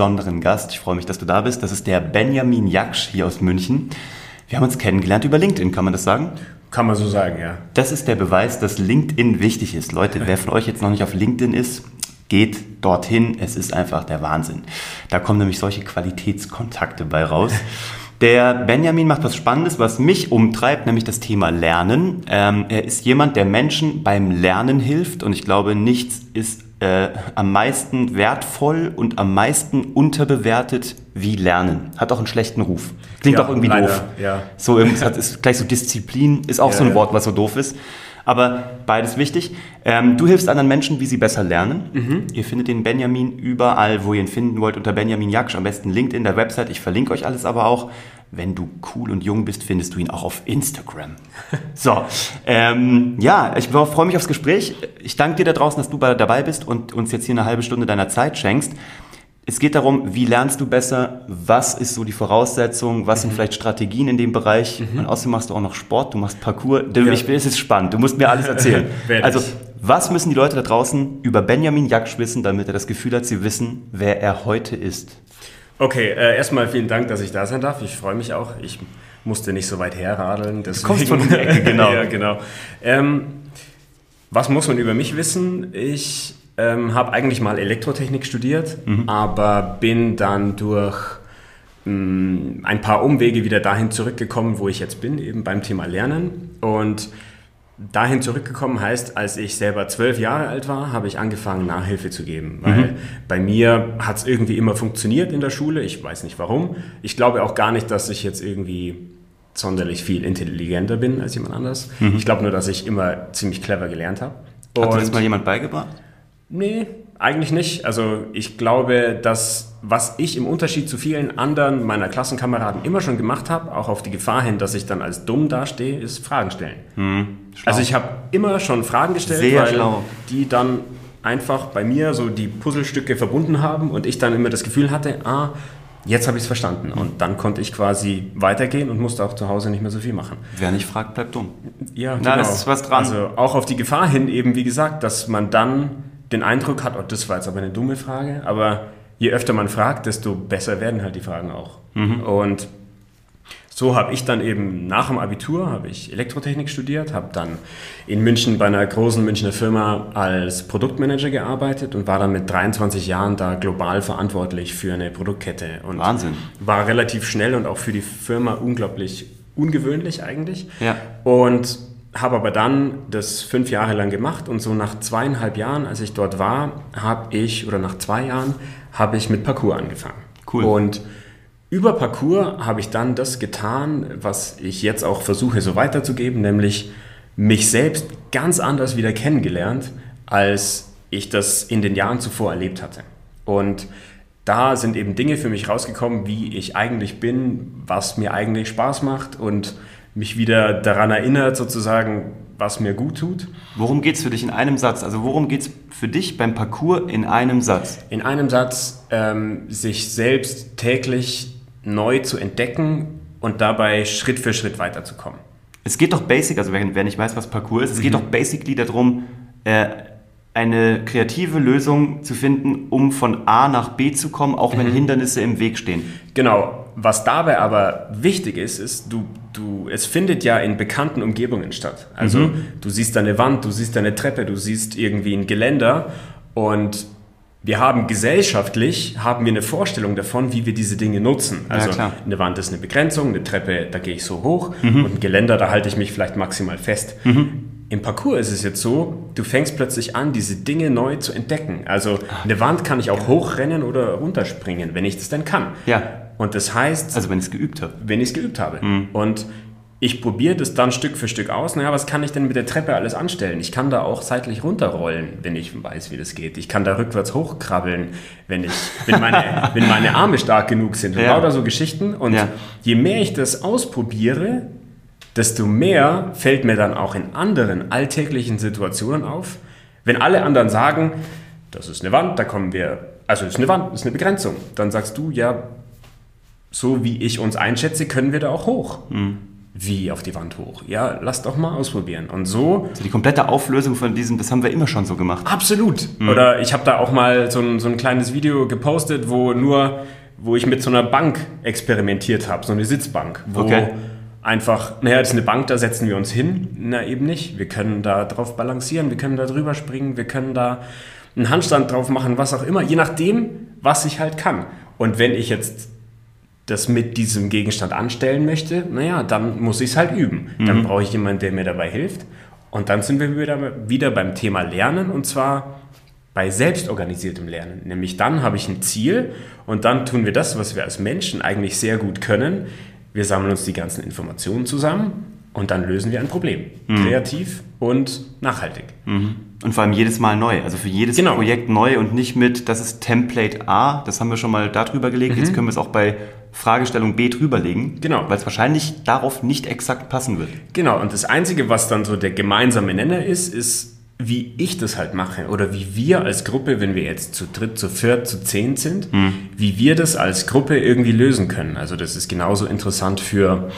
besonderen Gast. Ich freue mich, dass du da bist. Das ist der Benjamin Jaksch hier aus München. Wir haben uns kennengelernt über LinkedIn, kann man das sagen? Kann man so sagen, ja. Das ist der Beweis, dass LinkedIn wichtig ist. Leute, wer von euch jetzt noch nicht auf LinkedIn ist, geht dorthin. Es ist einfach der Wahnsinn. Da kommen nämlich solche Qualitätskontakte bei raus. Der Benjamin macht was Spannendes, was mich umtreibt, nämlich das Thema Lernen. Ähm, er ist jemand, der Menschen beim Lernen hilft und ich glaube, nichts ist äh, am meisten wertvoll und am meisten unterbewertet wie Lernen. Hat auch einen schlechten Ruf. Klingt ja, auch irgendwie leider, doof. Ja. So, es hat, ist gleich so Disziplin, ist auch ja, so ein Wort, was so doof ist. Aber beides wichtig. Ähm, du hilfst anderen Menschen, wie sie besser lernen. Mhm. Ihr findet den Benjamin überall, wo ihr ihn finden wollt, unter Benjamin Jaksch, am besten LinkedIn, der Website. Ich verlinke euch alles aber auch. Wenn du cool und jung bist, findest du ihn auch auf Instagram. So, ähm, ja, ich freue mich aufs Gespräch. Ich danke dir da draußen, dass du dabei bist und uns jetzt hier eine halbe Stunde deiner Zeit schenkst. Es geht darum, wie lernst du besser, was ist so die Voraussetzung, was sind mhm. vielleicht Strategien in dem Bereich. Mhm. Und außerdem machst du auch noch Sport, du machst Parcours. Ja. Ich, es ist spannend, du musst mir alles erzählen. also, was müssen die Leute da draußen über Benjamin Jaksch wissen, damit er das Gefühl hat, sie wissen, wer er heute ist? Okay, äh, erstmal vielen Dank, dass ich da sein darf. Ich freue mich auch. Ich musste nicht so weit herradeln. Deswegen. Du kommst von der Ecke, genau. ja, genau. Ähm, was muss man über mich wissen? Ich ähm, habe eigentlich mal Elektrotechnik studiert, mhm. aber bin dann durch mh, mm, ein paar Umwege wieder dahin zurückgekommen, wo ich jetzt bin, eben beim Thema Lernen. Und dahin zurückgekommen heißt, als ich selber zwölf Jahre alt war, habe ich angefangen, Nachhilfe zu geben. Weil mhm. bei mir hat es irgendwie immer funktioniert in der Schule. Ich weiß nicht warum. Ich glaube auch gar nicht, dass ich jetzt irgendwie sonderlich viel intelligenter bin als jemand anders. Mhm. Ich glaube nur, dass ich immer ziemlich clever gelernt habe. Hat dir das mal jemand beigebracht? Nee, eigentlich nicht. Also ich glaube, dass was ich im Unterschied zu vielen anderen meiner Klassenkameraden immer schon gemacht habe, auch auf die Gefahr hin, dass ich dann als dumm dastehe, ist Fragen stellen. Hm, also ich habe immer schon Fragen gestellt, Sehr weil schlau. die dann einfach bei mir so die Puzzlestücke verbunden haben und ich dann immer das Gefühl hatte, ah, jetzt habe ich es verstanden. Und dann konnte ich quasi weitergehen und musste auch zu Hause nicht mehr so viel machen. Wer nicht fragt, bleibt dumm. Ja, Na, genau. ist was dran. Also auch auf die Gefahr hin eben, wie gesagt, dass man dann den Eindruck hat, oh, das war jetzt aber eine dumme Frage, aber je öfter man fragt, desto besser werden halt die Fragen auch. Mhm. Und so habe ich dann eben nach dem Abitur habe ich Elektrotechnik studiert, habe dann in München bei einer großen Münchner Firma als Produktmanager gearbeitet und war dann mit 23 Jahren da global verantwortlich für eine Produktkette. Und Wahnsinn. War relativ schnell und auch für die Firma unglaublich ungewöhnlich eigentlich. Ja. Und habe aber dann das fünf Jahre lang gemacht und so nach zweieinhalb Jahren, als ich dort war, habe ich, oder nach zwei Jahren, habe ich mit Parcours angefangen. Cool. Und über Parcours habe ich dann das getan, was ich jetzt auch versuche so weiterzugeben, nämlich mich selbst ganz anders wieder kennengelernt, als ich das in den Jahren zuvor erlebt hatte. Und da sind eben Dinge für mich rausgekommen, wie ich eigentlich bin, was mir eigentlich Spaß macht und mich wieder daran erinnert, sozusagen, was mir gut tut. Worum geht es für dich in einem Satz? Also worum geht es für dich beim Parcours in einem Satz? In einem Satz, ähm, sich selbst täglich neu zu entdecken und dabei Schritt für Schritt weiterzukommen. Es geht doch basic, also wer, wer nicht weiß, was Parcours ist, es mhm. geht doch basically darum, äh, eine kreative Lösung zu finden, um von A nach B zu kommen, auch wenn mhm. Hindernisse im Weg stehen. Genau. Was dabei aber wichtig ist, ist, du, du, es findet ja in bekannten Umgebungen statt. Also mhm. du siehst eine Wand, du siehst eine Treppe, du siehst irgendwie ein Geländer und wir haben gesellschaftlich haben wir eine Vorstellung davon, wie wir diese Dinge nutzen. Also ja, eine Wand ist eine Begrenzung, eine Treppe, da gehe ich so hoch mhm. und ein Geländer, da halte ich mich vielleicht maximal fest. Mhm. Im Parcours ist es jetzt so, du fängst plötzlich an, diese Dinge neu zu entdecken. Also eine Wand kann ich auch hochrennen oder runterspringen, wenn ich das denn kann. Ja. Und das heißt... Also wenn ich es geübt habe. Wenn ich es geübt habe. Mhm. Und ich probiere das dann Stück für Stück aus. Naja, was kann ich denn mit der Treppe alles anstellen? Ich kann da auch seitlich runterrollen, wenn ich weiß, wie das geht. Ich kann da rückwärts hochkrabbeln, wenn, ich, wenn, meine, wenn meine Arme stark genug sind. Und ja. lauter so Geschichten. Und ja. je mehr ich das ausprobiere, desto mehr fällt mir dann auch in anderen alltäglichen Situationen auf, wenn alle anderen sagen, das ist eine Wand, da kommen wir, also ist eine Wand, ist eine Begrenzung, dann sagst du, ja, so wie ich uns einschätze, können wir da auch hoch. Mhm. Wie auf die Wand hoch? Ja, lass doch mal ausprobieren. Und so. Also die komplette Auflösung von diesem, das haben wir immer schon so gemacht. Absolut. Mhm. Oder ich habe da auch mal so ein, so ein kleines Video gepostet, wo nur, wo ich mit so einer Bank experimentiert habe, so eine Sitzbank, wo okay. Einfach, naja, das ist eine Bank, da setzen wir uns hin. Na, eben nicht. Wir können da drauf balancieren, wir können da drüber springen, wir können da einen Handstand drauf machen, was auch immer, je nachdem, was ich halt kann. Und wenn ich jetzt das mit diesem Gegenstand anstellen möchte, naja, dann muss ich es halt üben. Mhm. Dann brauche ich jemanden, der mir dabei hilft. Und dann sind wir wieder, wieder beim Thema Lernen und zwar bei selbstorganisiertem Lernen. Nämlich dann habe ich ein Ziel und dann tun wir das, was wir als Menschen eigentlich sehr gut können. Wir sammeln uns die ganzen Informationen zusammen und dann lösen wir ein Problem. Mhm. Kreativ und nachhaltig. Mhm. Und vor allem jedes Mal neu. Also für jedes genau. Projekt neu und nicht mit, das ist Template A, das haben wir schon mal da drüber gelegt, mhm. jetzt können wir es auch bei Fragestellung B drüberlegen. Genau. Weil es wahrscheinlich darauf nicht exakt passen wird. Genau. Und das Einzige, was dann so der gemeinsame Nenner ist, ist, wie ich das halt mache oder wie wir als Gruppe, wenn wir jetzt zu dritt, zu viert, zu zehn sind, mhm. wie wir das als Gruppe irgendwie lösen können. Also das ist genauso interessant für,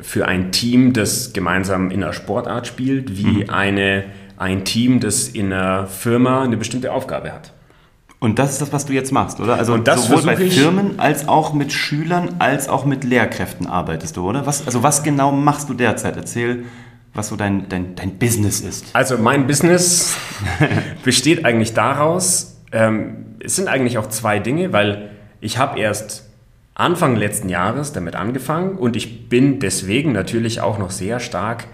für ein Team, das gemeinsam in einer Sportart spielt, wie mhm. eine ein Team, das in einer Firma eine bestimmte Aufgabe hat. Und das ist das, was du jetzt machst, oder? Also sowohl bei Firmen als auch mit Schülern als auch mit Lehrkräften arbeitest du, oder? Was, also was genau machst du derzeit? Erzähl, was so dein, dein, dein Business ist. Also mein Business besteht eigentlich daraus, ähm, es sind eigentlich auch zwei Dinge, weil ich habe erst Anfang letzten Jahres damit angefangen und ich bin deswegen natürlich auch noch sehr stark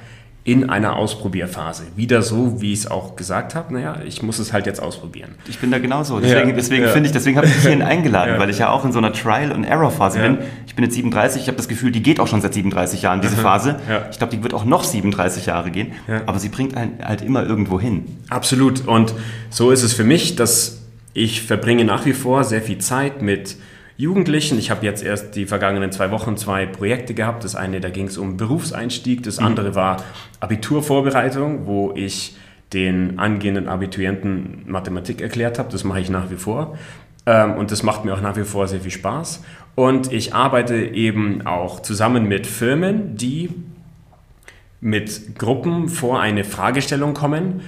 in einer Ausprobierphase. Wieder so, wie ich es auch gesagt habe, naja, ich muss es halt jetzt ausprobieren. Ich bin da genauso. Deswegen, ja, deswegen ja. finde ich, deswegen habe ich dich hierhin eingeladen, ja. weil ich ja auch in so einer Trial-and-Error-Phase bin. Ich bin jetzt 37, ich habe das Gefühl, die geht auch schon seit 37 Jahren, diese Phase. Ich glaube, die wird auch noch 37 Jahre gehen, aber sie bringt einen halt immer irgendwo hin. Absolut. Und so ist es für mich, dass ich verbringe nach wie vor sehr viel Zeit mit Jugendlichen. Ich habe jetzt erst die vergangenen zwei Wochen zwei Projekte gehabt. Das eine, da ging es um Berufseinstieg. Das mhm. andere war Abiturvorbereitung, wo ich den angehenden Abiturienten Mathematik erklärt habe. Das mache ich nach wie vor. Ähm, und das macht mir auch nach wie vor sehr viel Spaß. Und ich arbeite eben auch zusammen mit Firmen, die mit Gruppen vor eine Fragestellung kommen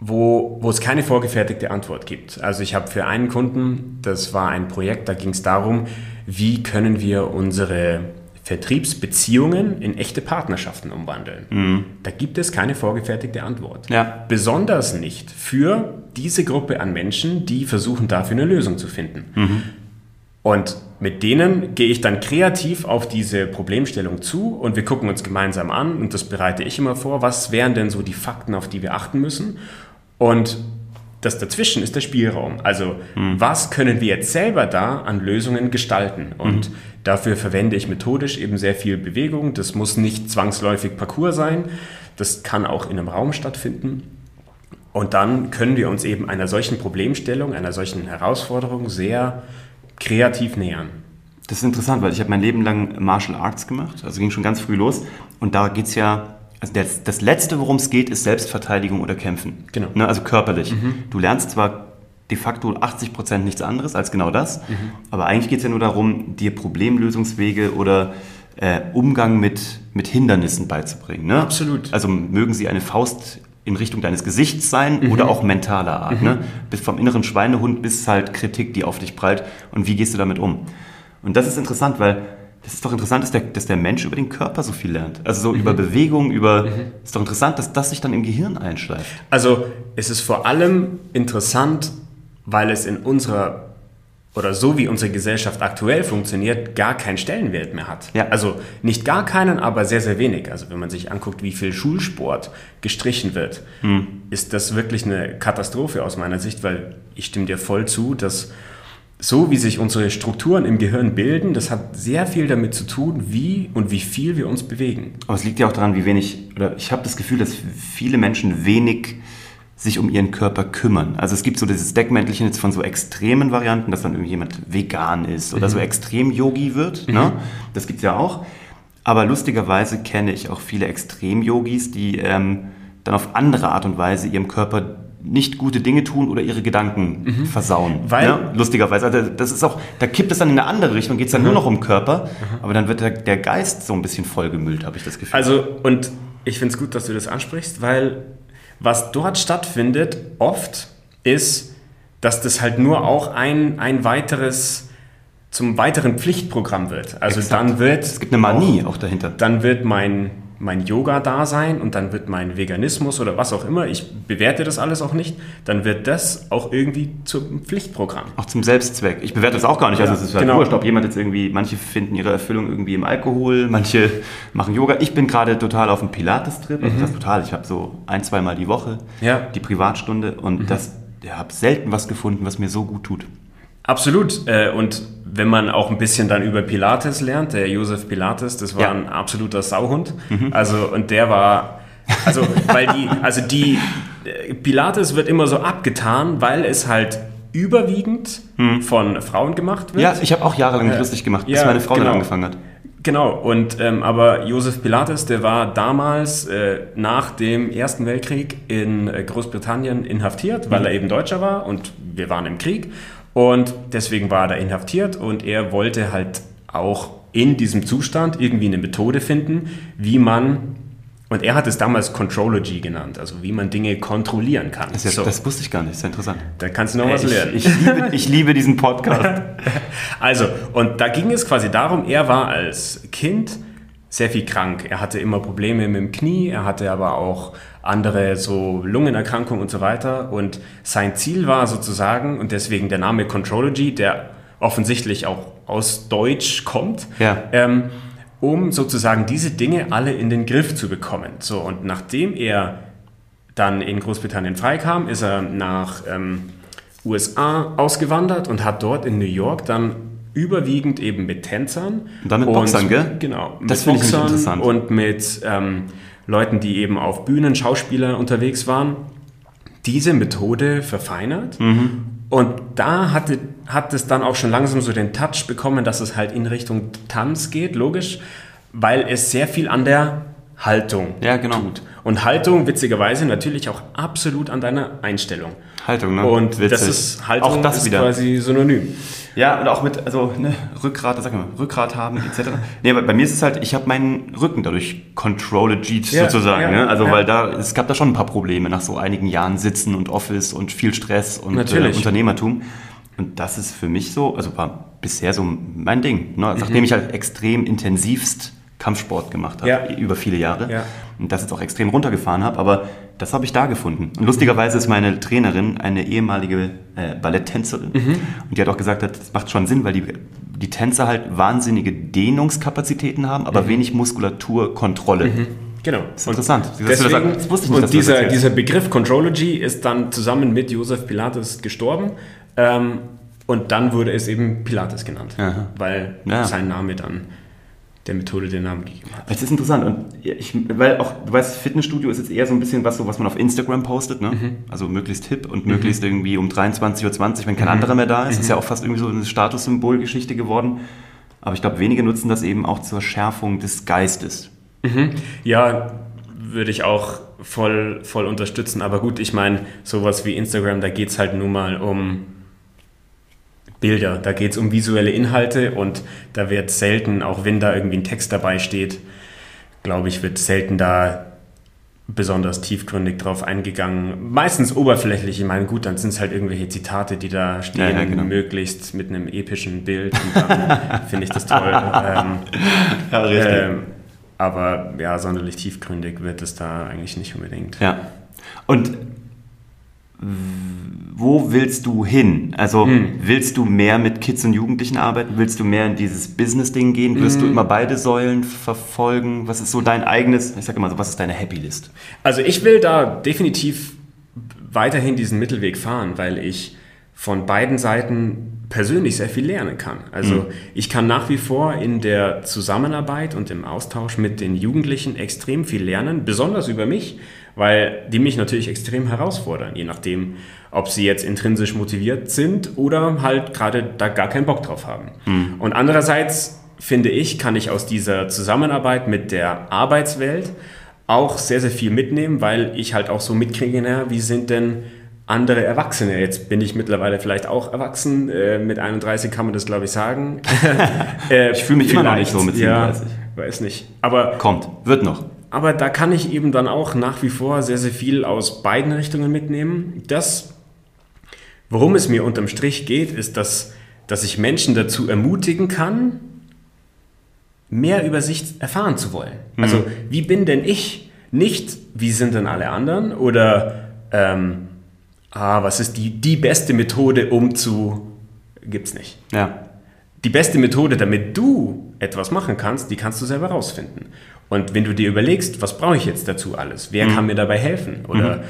wo, wo es keine vorgefertigte Antwort gibt. Also ich habe für einen Kunden, das war ein Projekt, da ging es darum, wie können wir unsere Vertriebsbeziehungen in echte Partnerschaften umwandeln. Mhm. Da gibt es keine vorgefertigte Antwort. Ja. Besonders nicht für diese Gruppe an Menschen, die versuchen dafür eine Lösung zu finden. Mhm. Und mit denen gehe ich dann kreativ auf diese Problemstellung zu und wir gucken uns gemeinsam an und das bereite ich immer vor. Was wären denn so die Fakten, auf die wir achten müssen? Und das dazwischen ist der Spielraum. Also mhm. was können wir jetzt selber da an Lösungen gestalten? Und mhm. dafür verwende ich methodisch eben sehr viel Bewegung. Das muss nicht zwangsläufig Parcours sein. Das kann auch in einem Raum stattfinden. Und dann können wir uns eben einer solchen Problemstellung, einer solchen Herausforderung sehr kreativ nähern. Das ist interessant, weil ich habe mein Leben lang Martial Arts gemacht, also ging schon ganz früh los. Und da geht es ja also das, das Letzte, worum es geht, ist Selbstverteidigung oder Kämpfen. Genau. Ne, also körperlich. Mhm. Du lernst zwar de facto 80 Prozent nichts anderes als genau das, mhm. aber eigentlich geht es ja nur darum, dir Problemlösungswege oder äh, Umgang mit, mit Hindernissen beizubringen. Ne? Absolut. Also mögen sie eine Faust in Richtung deines Gesichts sein mhm. oder auch mentaler Art. Ne? Mhm. Bis vom inneren Schweinehund bis halt Kritik, die auf dich prallt. Und wie gehst du damit um? Und das ist interessant, weil das ist doch interessant, dass der, dass der Mensch über den Körper so viel lernt. Also so mhm. über Bewegung, über. Mhm. Ist doch interessant, dass das sich dann im Gehirn einschleift. Also es ist vor allem interessant, weil es in unserer oder so wie unsere Gesellschaft aktuell funktioniert, gar keinen Stellenwert mehr hat. Ja. Also nicht gar keinen, aber sehr, sehr wenig. Also wenn man sich anguckt, wie viel Schulsport gestrichen wird, hm. ist das wirklich eine Katastrophe aus meiner Sicht, weil ich stimme dir voll zu, dass so wie sich unsere Strukturen im Gehirn bilden, das hat sehr viel damit zu tun, wie und wie viel wir uns bewegen. Aber es liegt ja auch daran, wie wenig, oder ich habe das Gefühl, dass viele Menschen wenig sich um ihren Körper kümmern. Also es gibt so dieses Deckmäntelchen jetzt von so extremen Varianten, dass dann irgendjemand vegan ist oder mhm. so extrem Yogi wird. Mhm. Ne? Das gibt's ja auch. Aber lustigerweise kenne ich auch viele Extrem-Yogis, die ähm, dann auf andere Art und Weise ihrem Körper nicht gute Dinge tun oder ihre Gedanken mhm. versauen. Weil, ne? Lustigerweise. Also das ist auch, da kippt es dann in eine andere Richtung, geht es dann mhm. nur noch um Körper, mhm. aber dann wird der, der Geist so ein bisschen vollgemüllt, habe ich das Gefühl. Also, und ich finde es gut, dass du das ansprichst, weil was dort stattfindet, oft ist, dass das halt nur auch ein, ein weiteres zum weiteren Pflichtprogramm wird. Also Exakt. dann wird es gibt eine Manie auch, auch dahinter. Dann wird mein mein Yoga da sein und dann wird mein Veganismus oder was auch immer, ich bewerte das alles auch nicht, dann wird das auch irgendwie zum Pflichtprogramm. Auch zum Selbstzweck. Ich bewerte das auch gar nicht. Also es ist halt genau. wurscht, ob jemand jetzt irgendwie, manche finden ihre Erfüllung irgendwie im Alkohol, manche machen Yoga. Ich bin gerade total auf dem Pilates-Trip, also mhm. das total. Ich habe so ein, zweimal die Woche ja. die Privatstunde und mhm. das, ich habe selten was gefunden, was mir so gut tut. Absolut. Äh, und wenn man auch ein bisschen dann über Pilates lernt, der Josef Pilates, das war ja. ein absoluter Sauhund. Mhm. Also, und der war, also, weil die, also die, äh, Pilates wird immer so abgetan, weil es halt überwiegend mhm. von Frauen gemacht wird. Ja, ich habe auch jahrelang äh, lustig gemacht, bis ja, meine Frau genau. dann angefangen hat. Genau, und ähm, aber Josef Pilates, der war damals äh, nach dem Ersten Weltkrieg in äh, Großbritannien inhaftiert, weil mhm. er eben Deutscher war und wir waren im Krieg. Und deswegen war er da inhaftiert und er wollte halt auch in diesem Zustand irgendwie eine Methode finden, wie man, und er hat es damals Contrology genannt, also wie man Dinge kontrollieren kann. Das, ja, so. das wusste ich gar nicht, das ist ja interessant. Da kannst du noch was lernen. Ich, ich, liebe, ich liebe diesen Podcast. also, und da ging es quasi darum, er war als Kind sehr viel krank. Er hatte immer Probleme mit dem Knie, er hatte aber auch andere so Lungenerkrankungen und so weiter. Und sein Ziel war sozusagen, und deswegen der Name Contrology, der offensichtlich auch aus Deutsch kommt, ja. ähm, um sozusagen diese Dinge alle in den Griff zu bekommen. So, und nachdem er dann in Großbritannien freikam, ist er nach ähm, USA ausgewandert und hat dort in New York dann überwiegend eben mit Tänzern. Und dann mit Boxern, gell? Genau. Das finde ich interessant. Und mit ähm, Leuten, die eben auf Bühnen, Schauspieler unterwegs waren, diese Methode verfeinert. Mhm. Und da hatte, hat es dann auch schon langsam so den Touch bekommen, dass es halt in Richtung Tanz geht, logisch, weil es sehr viel an der Haltung ja, genau. tut. Und Haltung, witzigerweise, natürlich auch absolut an deiner Einstellung. Haltung, ne? Und Witzig. das ist Haltung auch das ist wieder. quasi synonym. Ja, und auch mit, also ne, Rückgrat, sag mal, Rückgrat haben, etc. nee, aber bei mir ist es halt, ich habe meinen Rücken dadurch contrologiert ja, sozusagen. Ja, ne? Also ja. weil da, es gab da schon ein paar Probleme nach so einigen Jahren Sitzen und Office und viel Stress und äh, Unternehmertum. Und das ist für mich so, also war bisher so mein Ding. Ne? Also, mhm. Nachdem ich halt extrem intensivst Kampfsport gemacht habe, ja. über viele Jahre. Ja. Und das jetzt auch extrem runtergefahren habe, aber das habe ich da gefunden. Und lustigerweise ist meine Trainerin eine ehemalige äh, Balletttänzerin. Mhm. Und die hat auch gesagt, das macht schon Sinn, weil die, die Tänzer halt wahnsinnige Dehnungskapazitäten haben, aber mhm. wenig Muskulaturkontrolle. Mhm. Genau. Das ist interessant. Und, deswegen, das wusste ich nicht, und dieser, dieser Begriff Contrology ist dann zusammen mit Josef Pilates gestorben. Ähm, und dann wurde es eben Pilates genannt, Aha. weil ja. sein Name dann der Methode den Namen gegeben hat. Das ist interessant. Und ich, weil auch, du weißt, Fitnessstudio ist jetzt eher so ein bisschen was, so, was man auf Instagram postet, ne? Mhm. Also möglichst hip und mhm. möglichst irgendwie um 23.20 Uhr, wenn kein mhm. anderer mehr da ist. Mhm. Ist ja auch fast irgendwie so eine Statussymbolgeschichte geworden. Aber ich glaube, wenige nutzen das eben auch zur Schärfung des Geistes. Mhm. Ja, würde ich auch voll, voll unterstützen. Aber gut, ich meine, sowas wie Instagram, da geht es halt nun mal um Bilder. Da geht es um visuelle Inhalte und da wird selten, auch wenn da irgendwie ein Text dabei steht, glaube ich, wird selten da besonders tiefgründig drauf eingegangen. Meistens oberflächlich. Ich meine, gut, dann sind es halt irgendwelche Zitate, die da stehen, ja, ja, genau. möglichst mit einem epischen Bild. Und dann finde ich das toll. Ähm, ja, richtig. Ähm, aber ja, sonderlich tiefgründig wird es da eigentlich nicht unbedingt. Ja. Und wo willst du hin? Also mhm. willst du mehr mit Kids und Jugendlichen arbeiten? Willst du mehr in dieses Business-Ding gehen? Wirst mhm. du immer beide Säulen verfolgen? Was ist so dein eigenes, ich sage immer so, was ist deine Happy List? Also ich will da definitiv weiterhin diesen Mittelweg fahren, weil ich von beiden Seiten persönlich sehr viel lernen kann. Also mhm. ich kann nach wie vor in der Zusammenarbeit und im Austausch mit den Jugendlichen extrem viel lernen, besonders über mich, weil die mich natürlich extrem herausfordern, je nachdem, ob sie jetzt intrinsisch motiviert sind oder halt gerade da gar keinen Bock drauf haben. Mhm. Und andererseits finde ich, kann ich aus dieser Zusammenarbeit mit der Arbeitswelt auch sehr, sehr viel mitnehmen, weil ich halt auch so mitkriege, na, wie sind denn andere Erwachsene. Jetzt bin ich mittlerweile vielleicht auch erwachsen. Äh, mit 31 kann man das, glaube ich, sagen. äh, ich fühle mich immer noch nicht so mit 37. Ja, weiß nicht. Aber kommt, wird noch. Aber da kann ich eben dann auch nach wie vor sehr, sehr viel aus beiden Richtungen mitnehmen. Das, worum es mir unterm Strich geht, ist, dass, dass ich Menschen dazu ermutigen kann, mehr über sich erfahren zu wollen. Mhm. Also, wie bin denn ich? Nicht, wie sind denn alle anderen? Oder, ähm, ah, was ist die, die beste Methode, um zu. Gibt's nicht. Ja. Die beste Methode, damit du etwas machen kannst, die kannst du selber rausfinden. Und wenn du dir überlegst, was brauche ich jetzt dazu alles? Wer mhm. kann mir dabei helfen? Oder mhm.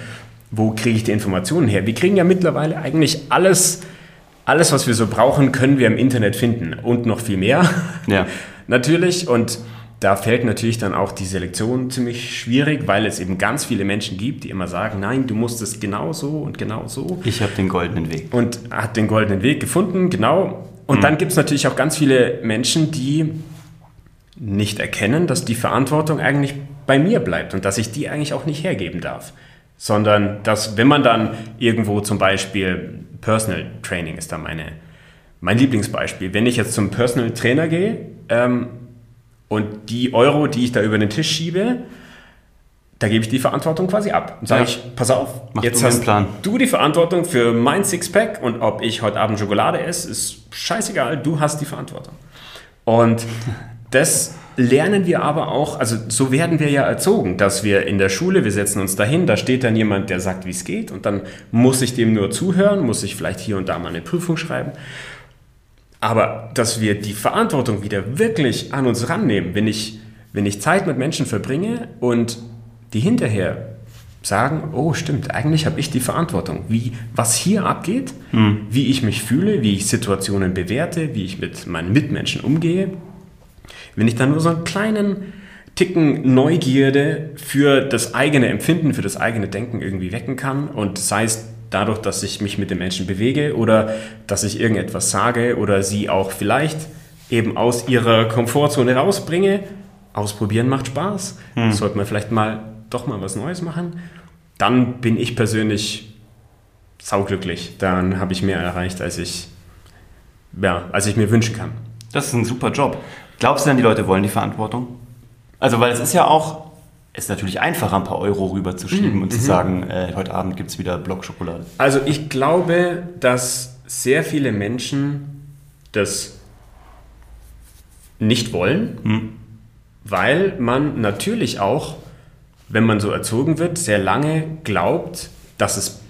wo kriege ich die Informationen her? Wir kriegen ja mittlerweile eigentlich alles, alles, was wir so brauchen, können wir im Internet finden. Und noch viel mehr. Ja. Natürlich. Und da fällt natürlich dann auch die Selektion ziemlich schwierig, weil es eben ganz viele Menschen gibt, die immer sagen, nein, du musst es genau so und genau so. Ich habe den goldenen Weg. Und hat den goldenen Weg gefunden, genau. Und mhm. dann gibt es natürlich auch ganz viele Menschen, die nicht erkennen, dass die Verantwortung eigentlich bei mir bleibt und dass ich die eigentlich auch nicht hergeben darf. Sondern dass, wenn man dann irgendwo zum Beispiel Personal Training ist da meine, mein Lieblingsbeispiel. Wenn ich jetzt zum Personal Trainer gehe, ähm, und die Euro, die ich da über den Tisch schiebe, da gebe ich die Verantwortung quasi ab. Und sage ja. ich, pass auf, Mach jetzt du hast Plan. du die Verantwortung für mein Sixpack und ob ich heute Abend Schokolade esse, ist scheißegal, du hast die Verantwortung. Und das lernen wir aber auch, also so werden wir ja erzogen, dass wir in der Schule, wir setzen uns dahin, da steht dann jemand, der sagt, wie es geht und dann muss ich dem nur zuhören, muss ich vielleicht hier und da mal eine Prüfung schreiben aber dass wir die Verantwortung wieder wirklich an uns rannehmen, wenn ich, wenn ich Zeit mit Menschen verbringe und die hinterher sagen, oh stimmt, eigentlich habe ich die Verantwortung, wie, was hier abgeht, hm. wie ich mich fühle, wie ich Situationen bewerte, wie ich mit meinen Mitmenschen umgehe. Wenn ich dann nur so einen kleinen Ticken Neugierde für das eigene Empfinden, für das eigene Denken irgendwie wecken kann und sei es dadurch, dass ich mich mit den Menschen bewege oder dass ich irgendetwas sage oder sie auch vielleicht eben aus ihrer Komfortzone rausbringe. Ausprobieren macht Spaß. Hm. Sollte man vielleicht mal doch mal was Neues machen. Dann bin ich persönlich sauglücklich. Dann habe ich mehr erreicht, als ich, ja, als ich mir wünschen kann. Das ist ein super Job. Glaubst du denn, die Leute wollen die Verantwortung? Also, weil es ist ja auch, ist natürlich einfacher, ein paar Euro rüberzuschieben mhm. und zu mhm. sagen, äh, heute Abend gibt es wieder Blockschokolade. Also ich glaube, dass sehr viele Menschen das nicht wollen, mhm. weil man natürlich auch, wenn man so erzogen wird, sehr lange glaubt, dass es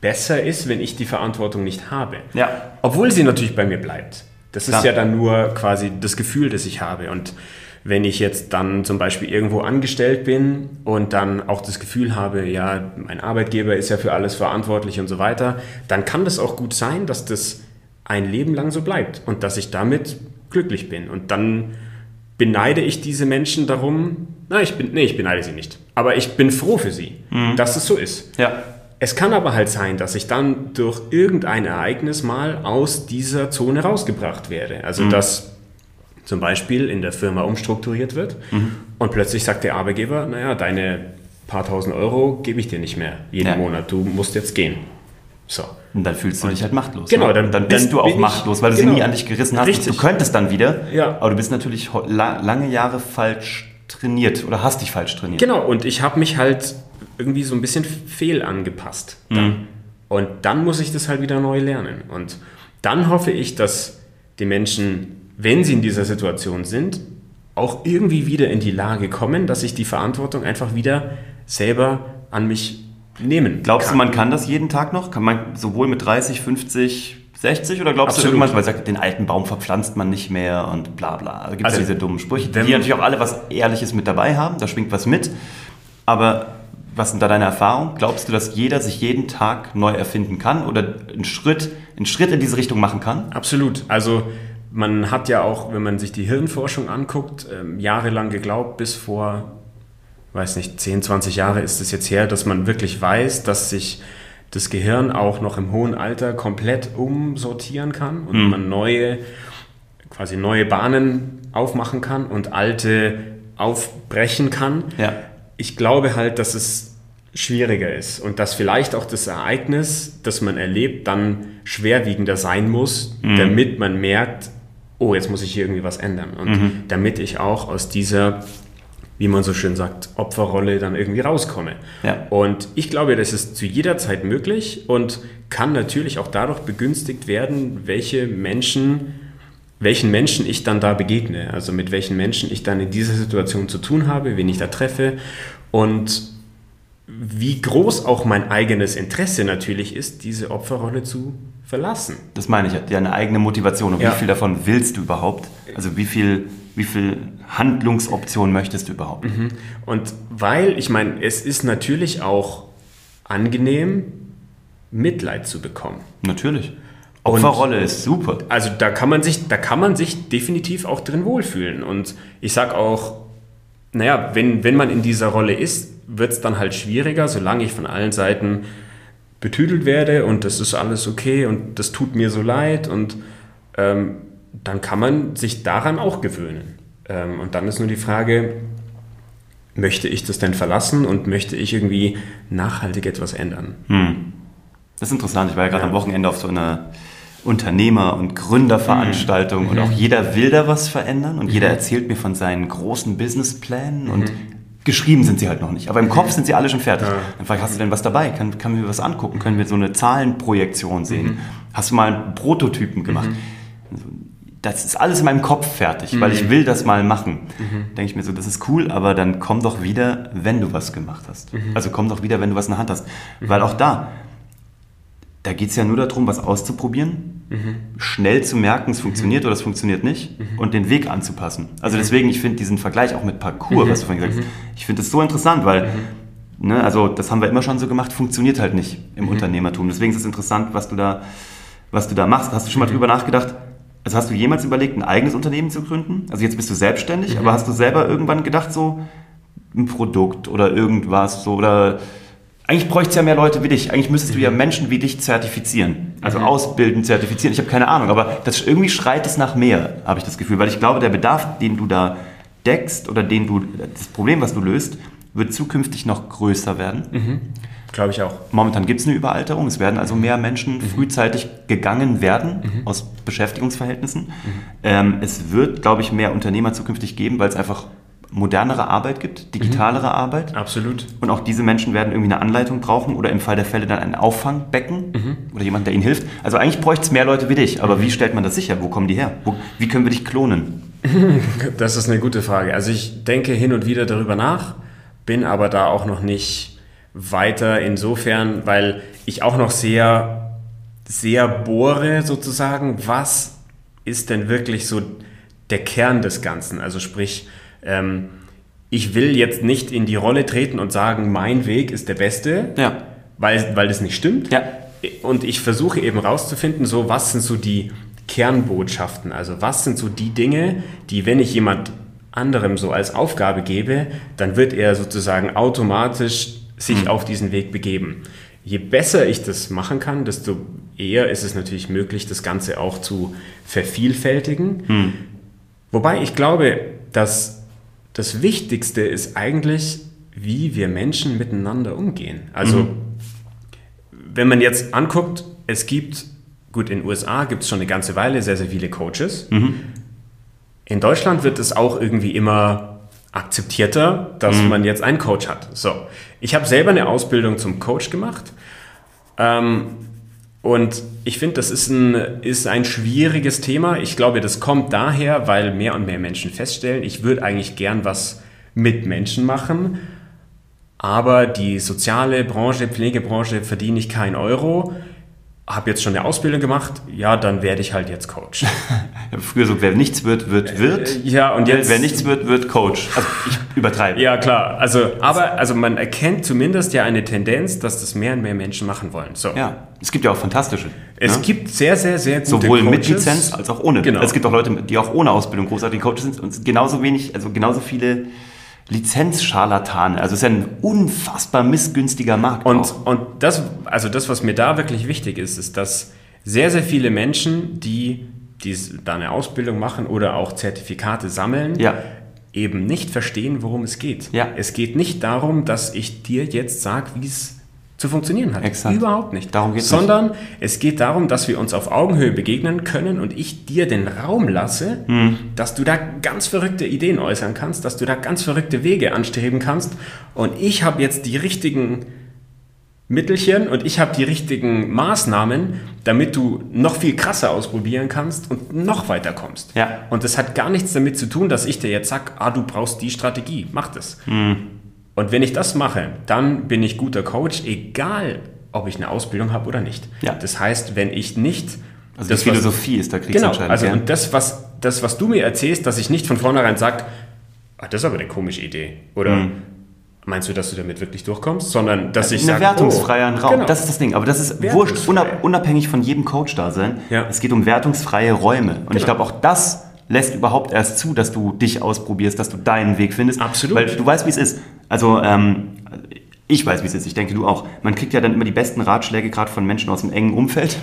besser ist, wenn ich die Verantwortung nicht habe. Ja. Obwohl sie natürlich bei mir bleibt. Das Klar. ist ja dann nur quasi das Gefühl, das ich habe. Und wenn ich jetzt dann zum Beispiel irgendwo angestellt bin und dann auch das Gefühl habe, ja, mein Arbeitgeber ist ja für alles verantwortlich und so weiter, dann kann das auch gut sein, dass das ein Leben lang so bleibt und dass ich damit glücklich bin. Und dann beneide ich diese Menschen darum, na, ich bin, nee, ich beneide sie nicht, aber ich bin froh für sie, mhm. dass es so ist. Ja. Es kann aber halt sein, dass ich dann durch irgendein Ereignis mal aus dieser Zone rausgebracht werde. Also, mhm. dass zum Beispiel in der Firma umstrukturiert wird mhm. und plötzlich sagt der Arbeitgeber, naja, deine paar tausend Euro gebe ich dir nicht mehr jeden ja. Monat, du musst jetzt gehen. So. Und dann fühlst du dich halt machtlos. Genau, dann, dann bist dann du auch machtlos, weil du genau. sie nie an dich gerissen hast. Richtig. Du könntest dann wieder, ja. aber du bist natürlich lange Jahre falsch trainiert oder hast dich falsch trainiert. Genau, und ich habe mich halt irgendwie so ein bisschen fehl angepasst. Mhm. Und dann muss ich das halt wieder neu lernen. Und dann hoffe ich, dass die Menschen wenn sie in dieser Situation sind, auch irgendwie wieder in die Lage kommen, dass ich die Verantwortung einfach wieder selber an mich nehmen Glaubst kann. du, man kann das jeden Tag noch? Kann man sowohl mit 30, 50, 60 oder glaubst Absolut. du irgendwann, weil sagt, den alten Baum verpflanzt man nicht mehr und bla bla. Da gibt es also, ja diese dummen Sprüche, die natürlich auch alle was Ehrliches mit dabei haben, da schwingt was mit. Aber was sind da deine Erfahrungen? Glaubst du, dass jeder sich jeden Tag neu erfinden kann oder einen Schritt, einen Schritt in diese Richtung machen kann? Absolut. Also man hat ja auch, wenn man sich die Hirnforschung anguckt, ähm, jahrelang geglaubt, bis vor, weiß nicht, 10, 20 Jahre ist es jetzt her, dass man wirklich weiß, dass sich das Gehirn auch noch im hohen Alter komplett umsortieren kann und mhm. man neue, quasi neue Bahnen aufmachen kann und alte aufbrechen kann. Ja. Ich glaube halt, dass es schwieriger ist und dass vielleicht auch das Ereignis, das man erlebt, dann schwerwiegender sein muss, mhm. damit man merkt, oh, jetzt muss ich hier irgendwie was ändern und mhm. damit ich auch aus dieser, wie man so schön sagt, Opferrolle dann irgendwie rauskomme. Ja. Und ich glaube, das ist zu jeder Zeit möglich und kann natürlich auch dadurch begünstigt werden, welche Menschen welchen Menschen ich dann da begegne, also mit welchen Menschen ich dann in dieser Situation zu tun habe, wen ich da treffe und wie groß auch mein eigenes Interesse natürlich ist, diese Opferrolle zu verlassen. Das meine ich, ja, eine eigene Motivation. Und ja. wie viel davon willst du überhaupt? Also wie viel, wie viel Handlungsoptionen möchtest du überhaupt? Mhm. Und weil, ich meine, es ist natürlich auch angenehm, Mitleid zu bekommen. Natürlich. Opferrolle und, ist super. Also da kann man sich, da kann man sich definitiv auch drin wohlfühlen. Und ich sage auch, naja, wenn, wenn man in dieser Rolle ist, wird es dann halt schwieriger, solange ich von allen Seiten betüdelt werde und das ist alles okay und das tut mir so leid und ähm, dann kann man sich daran auch gewöhnen. Ähm, und dann ist nur die Frage, möchte ich das denn verlassen und möchte ich irgendwie nachhaltig etwas ändern? Hm. Das ist interessant. Ich war ja gerade ja. am Wochenende auf so einer Unternehmer- und Gründerveranstaltung mhm. und auch jeder will da was verändern und mhm. jeder erzählt mir von seinen großen Businessplänen mhm. und geschrieben sind sie halt noch nicht. Aber im Kopf sind sie alle schon fertig. Ja. Dann frage ich, hast du denn was dabei? Kann, kann mir was angucken? Können wir so eine Zahlenprojektion sehen? Mhm. Hast du mal einen Prototypen gemacht? Mhm. Das ist alles in meinem Kopf fertig, weil ich will das mal machen. Denke ich mir so, das ist cool, aber dann komm doch wieder, wenn du was gemacht hast. Also komm doch wieder, wenn du was in der Hand hast. Weil auch da, da geht es ja nur darum, was auszuprobieren, mhm. schnell zu merken, es funktioniert mhm. oder es funktioniert nicht mhm. und den Weg anzupassen. Also mhm. deswegen, ich finde diesen Vergleich auch mit Parcours, mhm. was du vorhin gesagt hast, mhm. ich finde das so interessant, weil, ne, also das haben wir immer schon so gemacht, funktioniert halt nicht im Unternehmertum. Deswegen ist es interessant, was du da, was du da machst. Hast du schon mal drüber nachgedacht? Also hast du jemals überlegt, ein eigenes Unternehmen zu gründen? Also jetzt bist du selbstständig, aber hast du selber irgendwann gedacht, so ein Produkt oder irgendwas so oder eigentlich bräuchte es ja mehr Leute wie dich. Eigentlich müsstest du ja mhm. Menschen wie dich zertifizieren. Also mhm. ausbilden, zertifizieren. Ich habe keine Ahnung, aber das irgendwie schreit es nach mehr, habe ich das Gefühl. Weil ich glaube, der Bedarf, den du da deckst oder den du, das Problem, was du löst, wird zukünftig noch größer werden. Mhm. Glaube ich auch. Momentan gibt es eine Überalterung. Es werden also mehr Menschen mhm. frühzeitig gegangen werden mhm. aus Beschäftigungsverhältnissen. Mhm. Ähm, es wird, glaube ich, mehr Unternehmer zukünftig geben, weil es einfach modernere Arbeit gibt, digitalere mhm. Arbeit. Absolut. Und auch diese Menschen werden irgendwie eine Anleitung brauchen oder im Fall der Fälle dann ein Auffangbecken mhm. oder jemand, der ihnen hilft. Also eigentlich bräuchte es mehr Leute wie dich, aber mhm. wie stellt man das sicher? Wo kommen die her? Wo, wie können wir dich klonen? Das ist eine gute Frage. Also ich denke hin und wieder darüber nach, bin aber da auch noch nicht weiter insofern, weil ich auch noch sehr, sehr bohre sozusagen, was ist denn wirklich so der Kern des Ganzen? Also sprich, ähm, ich will jetzt nicht in die Rolle treten und sagen, mein Weg ist der beste, ja. weil, weil das nicht stimmt. Ja. Und ich versuche eben rauszufinden, so was sind so die Kernbotschaften, also was sind so die Dinge, die, wenn ich jemand anderem so als Aufgabe gebe, dann wird er sozusagen automatisch sich mhm. auf diesen Weg begeben. Je besser ich das machen kann, desto eher ist es natürlich möglich, das Ganze auch zu vervielfältigen. Mhm. Wobei ich glaube, dass das Wichtigste ist eigentlich, wie wir Menschen miteinander umgehen. Also, mhm. wenn man jetzt anguckt, es gibt, gut, in den USA gibt es schon eine ganze Weile sehr, sehr viele Coaches. Mhm. In Deutschland wird es auch irgendwie immer akzeptierter, dass mhm. man jetzt einen Coach hat. So, ich habe selber eine Ausbildung zum Coach gemacht. Ähm, und ich finde, das ist ein, ist ein schwieriges Thema. Ich glaube, das kommt daher, weil mehr und mehr Menschen feststellen, ich würde eigentlich gern was mit Menschen machen, aber die soziale Branche, Pflegebranche verdiene ich keinen Euro habe jetzt schon eine Ausbildung gemacht, ja, dann werde ich halt jetzt Coach. Früher so, wer nichts wird, wird, wird. Äh, ja, und jetzt. Wer nichts wird, wird Coach. Also ich übertreibe. Ja, klar. Also, aber, also man erkennt zumindest ja eine Tendenz, dass das mehr und mehr Menschen machen wollen. So. Ja, es gibt ja auch fantastische. Es ne? gibt sehr, sehr, sehr gute Sowohl Coaches. mit Lizenz als auch ohne. Genau. Es gibt auch Leute, die auch ohne Ausbildung großartige Coaches sind und genauso wenig, also genauso viele Lizenzscharlatane. Also es ist ja ein unfassbar missgünstiger Markt. Und, und das, also das, was mir da wirklich wichtig ist, ist, dass sehr, sehr viele Menschen, die, die da eine Ausbildung machen oder auch Zertifikate sammeln, ja. eben nicht verstehen, worum es geht. Ja. Es geht nicht darum, dass ich dir jetzt sage, wie es zu funktionieren hat. Exakt. Überhaupt nicht. Darum geht's Sondern es geht darum, dass wir uns auf Augenhöhe begegnen können und ich dir den Raum lasse, Hm. dass du da ganz verrückte Ideen äußern kannst, dass du da ganz verrückte Wege anstreben kannst. Und ich habe jetzt die richtigen Mittelchen und ich habe die richtigen Maßnahmen, damit du noch viel krasser ausprobieren kannst und noch weiter kommst. Ja. Und das hat gar nichts damit zu tun, dass ich dir jetzt sage, ah, du brauchst die Strategie, mach das. Hm. Und wenn ich das mache, dann bin ich guter Coach, egal ob ich eine Ausbildung habe oder nicht. Ja. Das heißt, wenn ich nicht... Also das, die was- Philosophie ist da Genau, also ja. und das was, das, was du mir erzählst, dass ich nicht von vornherein sage, ah, das ist aber eine komische Idee. Oder meinst du, dass du damit wirklich durchkommst? Sondern dass ich Ein sage, wertungsfreieren oh, Raum. Genau. Das ist das Ding. Aber das ist wurscht, unab- unabhängig von jedem Coach da sein. Ja. Es geht um wertungsfreie Räume. Und ich Genau. glaube, auch das lässt überhaupt erst zu, dass du dich ausprobierst, dass du deinen Weg findest. Absolut. Weil du weißt, wie es ist. Also, ähm, ich weiß, wie es ist. Ich denke, du auch. Man kriegt ja dann immer die besten Ratschläge, gerade von Menschen aus dem engen Umfeld,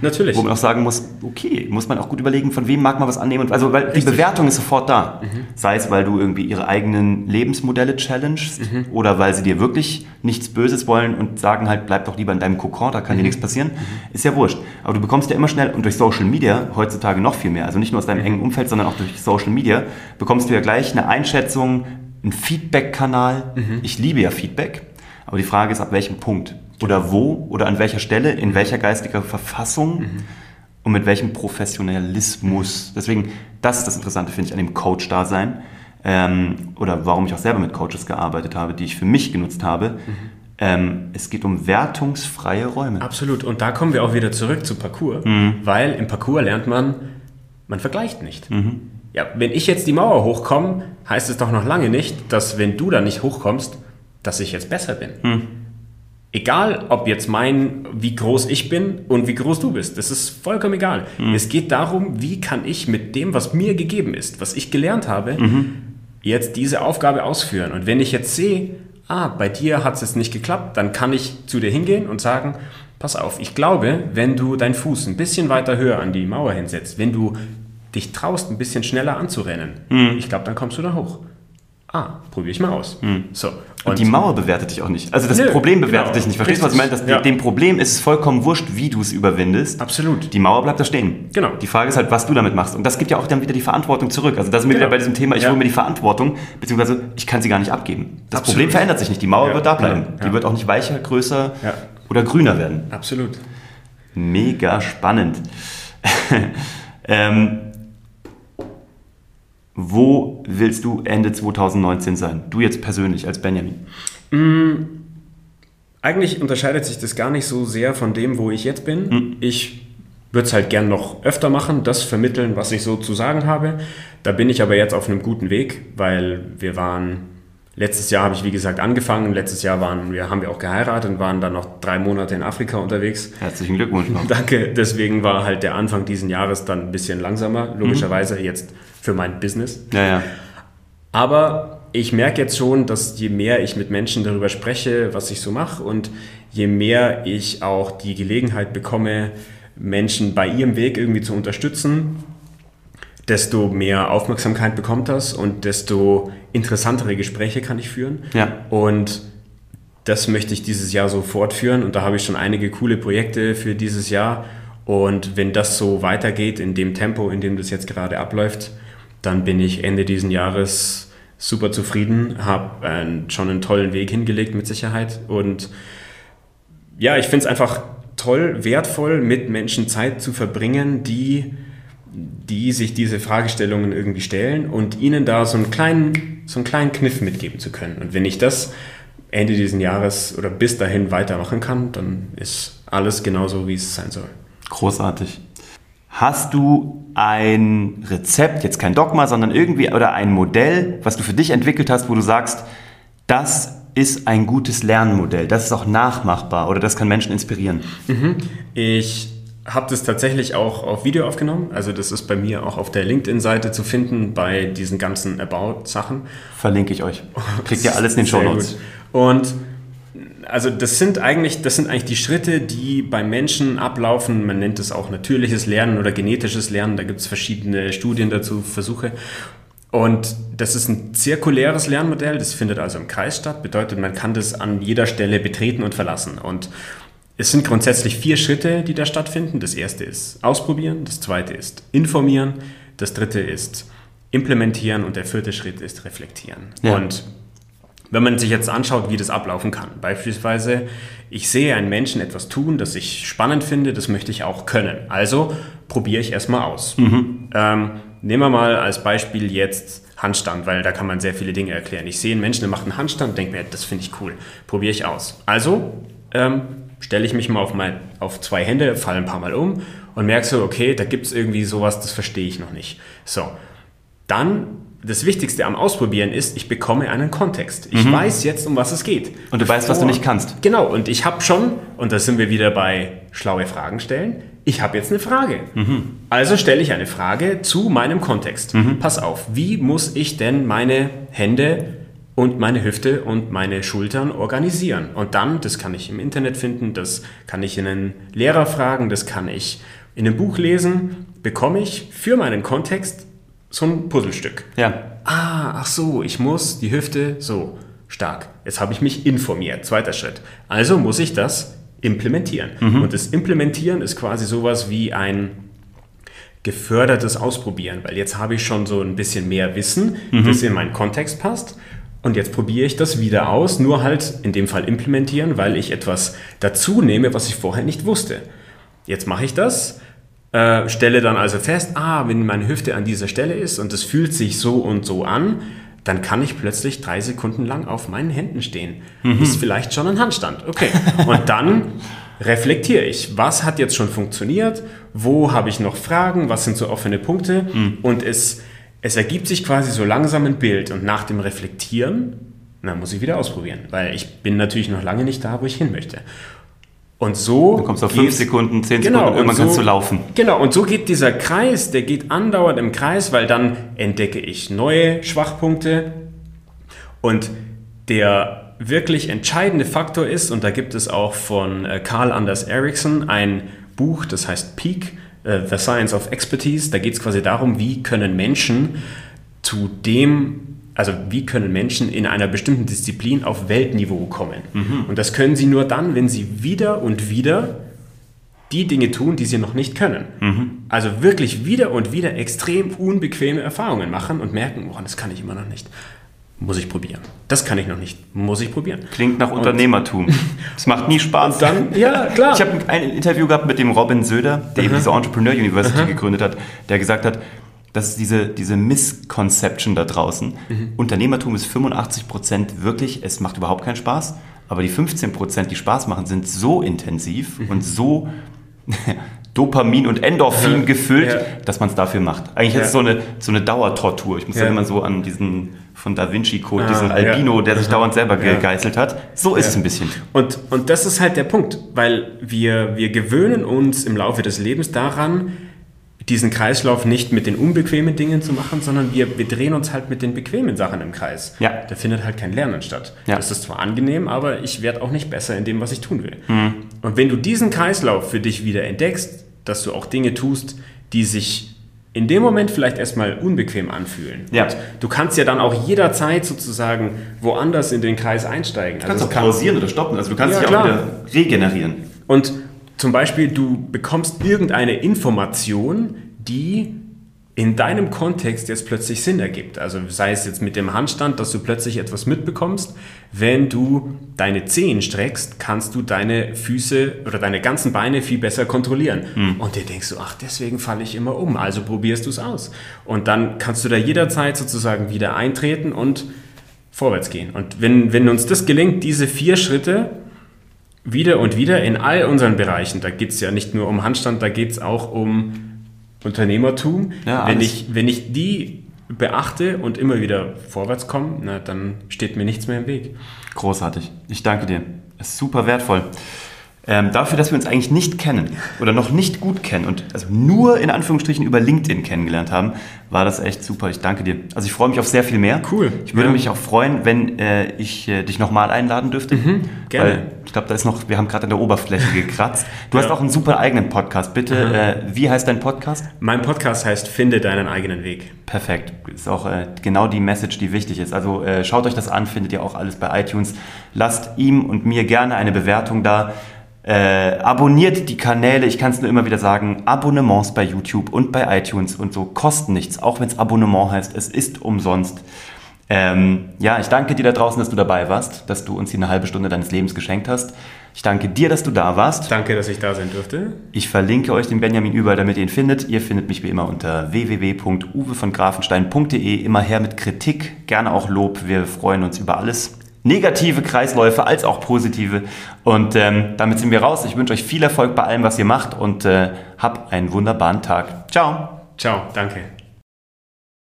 Natürlich. wo man auch sagen muss, okay, muss man auch gut überlegen, von wem mag man was annehmen. Also, weil die. Bewertung ist sofort da. Sei es, weil du irgendwie ihre eigenen Lebensmodelle challengest oder weil sie dir wirklich nichts Böses wollen und sagen halt, bleib doch lieber in deinem Kokon, da kann dir nichts passieren. Ist ja wurscht. Aber du bekommst ja immer schnell, und durch Social Media heutzutage noch viel mehr, also nicht nur aus deinem engen Umfeld, sondern auch durch Social Media, bekommst du ja gleich eine Einschätzung, einen Feedback-Kanal. Ich liebe ja Feedback. Aber die Frage ist, ab welchem Punkt oder wo oder an welcher Stelle, in welcher geistiger Verfassung und mit welchem Professionalismus. Deswegen, das ist das Interessante, finde ich, an dem Coach-Dasein. Ähm, oder warum ich auch selber mit Coaches gearbeitet habe, die ich für mich genutzt habe. Ähm, es geht um wertungsfreie Räume. Absolut. Und da kommen wir auch wieder zurück zu Parcours, Mhm. weil im Parcours lernt man, man vergleicht nicht. Mhm. Ja, wenn ich jetzt die Mauer hochkomme, heißt es doch noch lange nicht, dass wenn du da nicht hochkommst, dass ich jetzt besser bin. Mhm. Egal, ob jetzt mein, wie groß ich bin und wie groß du bist, das ist vollkommen egal. Mhm. Es geht darum, wie kann ich mit dem, was mir gegeben ist, was ich gelernt habe, Mhm. jetzt diese Aufgabe ausführen. Und wenn ich jetzt sehe, ah, bei dir hat es jetzt nicht geklappt, dann kann ich zu dir hingehen und sagen, pass auf, ich glaube, wenn du deinen Fuß ein bisschen weiter höher an die Mauer hinsetzt, wenn du dich traust, ein bisschen schneller anzurennen, Mhm. ich glaube, dann kommst du da hoch. Ah, probiere ich mal aus. So. Mhm. Und die Mauer bewertet dich auch nicht. Also das Nö, Problem bewertet genau. dich nicht. Verstehst du, was ich meine? Das, Ja. Dem Problem ist es vollkommen wurscht, wie du es überwindest. Absolut. Die Mauer bleibt da stehen. Genau. Die Frage ist halt, was du damit machst. Und das gibt ja auch dann wieder die Verantwortung zurück. Also da sind wir Genau. wieder bei diesem Thema, ich Ja. hole mir die Verantwortung, beziehungsweise ich kann sie gar nicht abgeben. Das Absolut. Problem verändert sich nicht. Die Mauer Ja, wird da bleiben. genau. Die wird auch nicht weicher, größer Ja. oder grüner werden. Absolut. Mega spannend. ähm, wo willst du Ende 2019 sein? Du jetzt persönlich als Benjamin. Eigentlich unterscheidet sich das gar nicht so sehr von dem, wo ich jetzt bin. Hm. Ich würde es halt gern noch öfter machen, das vermitteln, was ich so zu sagen habe. Da bin ich aber jetzt auf einem guten Weg, weil wir waren, letztes Jahr habe ich wie gesagt angefangen, letztes Jahr waren wir, haben wir auch geheiratet und waren dann noch drei Monate in Afrika unterwegs. Herzlichen Glückwunsch. Danke, deswegen war halt der Anfang diesen Jahres dann ein bisschen langsamer, logischerweise jetzt für mein Business. Ja, ja. Aber ich merke jetzt schon, dass je mehr ich mit Menschen darüber spreche, was ich so mache und je mehr ich auch die Gelegenheit bekomme, Menschen bei ihrem Weg irgendwie zu unterstützen, desto mehr Aufmerksamkeit bekommt das und desto interessantere Gespräche kann ich führen. Ja. Und das möchte ich dieses Jahr so fortführen und da habe ich schon einige coole Projekte für dieses Jahr. Und wenn das so weitergeht in dem Tempo, in dem das jetzt gerade abläuft, dann bin ich Ende diesen Jahres super zufrieden, habe äh, schon einen tollen Weg hingelegt mit Sicherheit und ja, ich finde es einfach toll, wertvoll, mit Menschen Zeit zu verbringen, die, die sich diese Fragestellungen irgendwie stellen und ihnen da so einen kleinen, so einen kleinen Kniff mitgeben zu können. Und wenn ich das Ende dieses Jahres oder bis dahin weitermachen kann, dann ist alles genauso, wie es sein soll. Großartig. Hast du ein Rezept, jetzt kein Dogma, sondern irgendwie oder ein Modell, was du für dich entwickelt hast, wo du sagst, das ist ein gutes Lernmodell, das ist auch nachmachbar oder das kann Menschen inspirieren? Ich habe das tatsächlich auch auf Video aufgenommen. Also das ist bei mir auch auf der LinkedIn-Seite zu finden bei diesen ganzen About-Sachen. Verlinke ich euch. Kriegt ihr alles in den Show Notes. Und also das sind eigentlich, das sind eigentlich die Schritte, die beim Menschen ablaufen. Man nennt es auch natürliches Lernen oder genetisches Lernen. Da gibt es verschiedene Studien dazu, Versuche. Und das ist ein zirkuläres Lernmodell, das findet also im Kreis statt, bedeutet, man kann das an jeder Stelle betreten und verlassen. Und es sind grundsätzlich vier Schritte, die da stattfinden. Das erste ist ausprobieren, das zweite ist informieren, das dritte ist implementieren und der vierte Schritt ist reflektieren. Ja. Und wenn man sich jetzt anschaut, wie das ablaufen kann, beispielsweise, ich sehe einen Menschen etwas tun, das ich spannend finde, das möchte ich auch können. Also probiere ich erstmal aus. Mhm. Ähm, nehmen wir mal als Beispiel jetzt Handstand, weil da kann man sehr viele Dinge erklären. Ich sehe einen Menschen, der macht einen Handstand, denke mir, das finde ich cool, probiere ich aus. Also ähm, stelle ich mich mal auf, mein, auf zwei Hände, falle ein paar Mal um und merke so, okay, da gibt es irgendwie sowas, das verstehe ich noch nicht. So, dann das Wichtigste am Ausprobieren ist, ich bekomme einen Kontext. Ich mhm. weiß jetzt, um was es geht. Und du weißt, was du nicht kannst. Genau, und ich habe schon, und da sind wir wieder bei schlaue Fragen stellen, ich habe jetzt eine Frage. Mhm. Also stelle ich eine Frage zu meinem Kontext. Mhm. Pass auf, wie muss ich denn meine Hände und meine Hüfte und meine Schultern organisieren? Und dann, das kann ich im Internet finden, das kann ich in einen Lehrer fragen, das kann ich in einem Buch lesen, bekomme ich für meinen Kontext so ein Puzzlestück. Ja. Ah, ach so, ich muss die Hüfte so stark. Jetzt habe ich mich informiert. Zweiter Schritt. Also muss ich das implementieren. Mhm. Und das Implementieren ist quasi sowas wie ein gefördertes Ausprobieren, weil jetzt habe ich schon so ein bisschen mehr Wissen, mhm. das in meinen Kontext passt. Und jetzt probiere ich das wieder aus, nur halt in dem Fall implementieren, weil ich etwas dazu nehme, was ich vorher nicht wusste. Jetzt mache ich das äh, stelle dann also fest, ah, wenn meine Hüfte an dieser Stelle ist und es fühlt sich so und so an, dann kann ich plötzlich drei Sekunden lang auf meinen Händen stehen. Mhm. Ist vielleicht schon ein Handstand. Okay. Und dann reflektiere ich. Was hat jetzt schon funktioniert? Wo habe ich noch Fragen? Was sind so offene Punkte? Mhm. Und es, es ergibt sich quasi so langsam ein Bild. Und nach dem Reflektieren, na, muss ich wieder ausprobieren, weil ich bin natürlich noch lange nicht da, wo ich hin möchte. Und so. Dann kommst du auf 5 Sekunden, 10 genau, Sekunden, irgendwann so, kannst du laufen. Genau, und so geht dieser Kreis, der geht andauernd im Kreis, weil dann entdecke ich neue Schwachpunkte. Und der wirklich entscheidende Faktor ist, und da gibt es auch von äh, Carl Anders Ericsson ein Buch, das heißt Peak, äh, The Science of Expertise. Da geht es quasi darum, wie können Menschen zu dem also wie können Menschen in einer bestimmten Disziplin auf Weltniveau kommen? Mhm. Und das können sie nur dann, wenn sie wieder und wieder die Dinge tun, die sie noch nicht können. Mhm. Also wirklich wieder und wieder extrem unbequeme Erfahrungen machen und merken, oh, das kann ich immer noch nicht. Muss ich probieren. Das kann ich noch nicht. Muss ich probieren. Klingt nach Unternehmertum. Es macht nie Spaß. Dann, ja, klar. Ich habe ein Interview gehabt mit dem Robin Söder, der eben diese Entrepreneur University Aha. gegründet hat, der gesagt hat, das ist diese, diese Misconception da draußen. Mhm. Unternehmertum ist 85 Prozent wirklich, es macht überhaupt keinen Spaß, aber die 15 Prozent, die Spaß machen, sind so intensiv mhm. und so Dopamin und Endorphin ja. gefüllt, ja. dass man es dafür macht. Eigentlich ja. ist es so eine, so eine Dauertortur. Ich muss ja. immer so an diesen von Da Vinci Code, ah, diesen Albino, der sich dauernd selber gegeißelt hat. So ist es ein bisschen. Und, und das ist halt der Punkt, weil wir, wir gewöhnen uns im Laufe des Lebens daran, diesen Kreislauf nicht mit den unbequemen Dingen zu machen, sondern wir, wir drehen uns halt mit den bequemen Sachen im Kreis. Ja. Da findet halt kein Lernen statt. Ja. Das ist zwar angenehm, aber ich werde auch nicht besser in dem, was ich tun will. Mhm. Und wenn du diesen Kreislauf für dich wieder entdeckst, dass du auch Dinge tust, die sich in dem Moment vielleicht erstmal unbequem anfühlen. Ja. Und du kannst ja dann auch jederzeit sozusagen woanders in den Kreis einsteigen. Du kannst also auch pausieren oder stoppen. Also du kannst ja, dich auch klar. wieder regenerieren. Und zum Beispiel, du bekommst irgendeine Information, die in deinem Kontext jetzt plötzlich Sinn ergibt. Also sei es jetzt mit dem Handstand, dass du plötzlich etwas mitbekommst. Wenn du deine Zehen streckst, kannst du deine Füße oder deine ganzen Beine viel besser kontrollieren. Mhm. Und dir denkst du, ach, deswegen falle ich immer um. Also probierst du es aus. Und dann kannst du da jederzeit sozusagen wieder eintreten und vorwärts gehen. Und wenn, wenn uns das gelingt, diese vier Schritte wieder und wieder in all unseren Bereichen. Da geht es ja nicht nur um Handstand, da geht es auch um Unternehmertum. Ja, wenn, ich, wenn ich die beachte und immer wieder vorwärts komme, na, dann steht mir nichts mehr im Weg. Großartig. Ich danke dir. ist super wertvoll. Ähm, dafür, dass wir uns eigentlich nicht kennen oder noch nicht gut kennen und also nur in Anführungsstrichen über LinkedIn kennengelernt haben, war das echt super. Ich danke dir. Also ich freue mich auf sehr viel mehr. Cool. Ich würde Ja. mich auch freuen, wenn äh, ich äh, dich nochmal einladen dürfte. Mhm, gerne. Weil ich glaube, da ist noch, wir haben gerade an der Oberfläche gekratzt. Du hast Ja. auch einen super eigenen Podcast. Bitte, äh, wie heißt dein Podcast? Mein Podcast heißt Finde deinen eigenen Weg. Perfekt. Ist auch äh, genau die Message, die wichtig ist. Also äh, schaut euch das an, findet ihr auch alles bei iTunes. Lasst ihm und mir gerne eine Bewertung da. Äh, abonniert die Kanäle, ich kann es nur immer wieder sagen, Abonnements bei YouTube und bei iTunes und so kosten nichts, auch wenn es Abonnement heißt, es ist umsonst. Ähm, ja, ich danke dir da draußen, dass du dabei warst, dass du uns hier eine halbe Stunde deines Lebens geschenkt hast. Ich danke dir, dass du da warst. Danke, dass ich da sein durfte. Ich verlinke euch den Benjamin überall, damit ihr ihn findet. Ihr findet mich wie immer unter www.uwevongrafenstein.de. Immer her mit Kritik, gerne auch Lob. Wir freuen uns über alles. Negative Kreisläufe als auch positive. Und ähm, damit sind wir raus. Ich wünsche euch viel Erfolg bei allem, was ihr macht und äh, habt einen wunderbaren Tag. Ciao. Ciao, danke.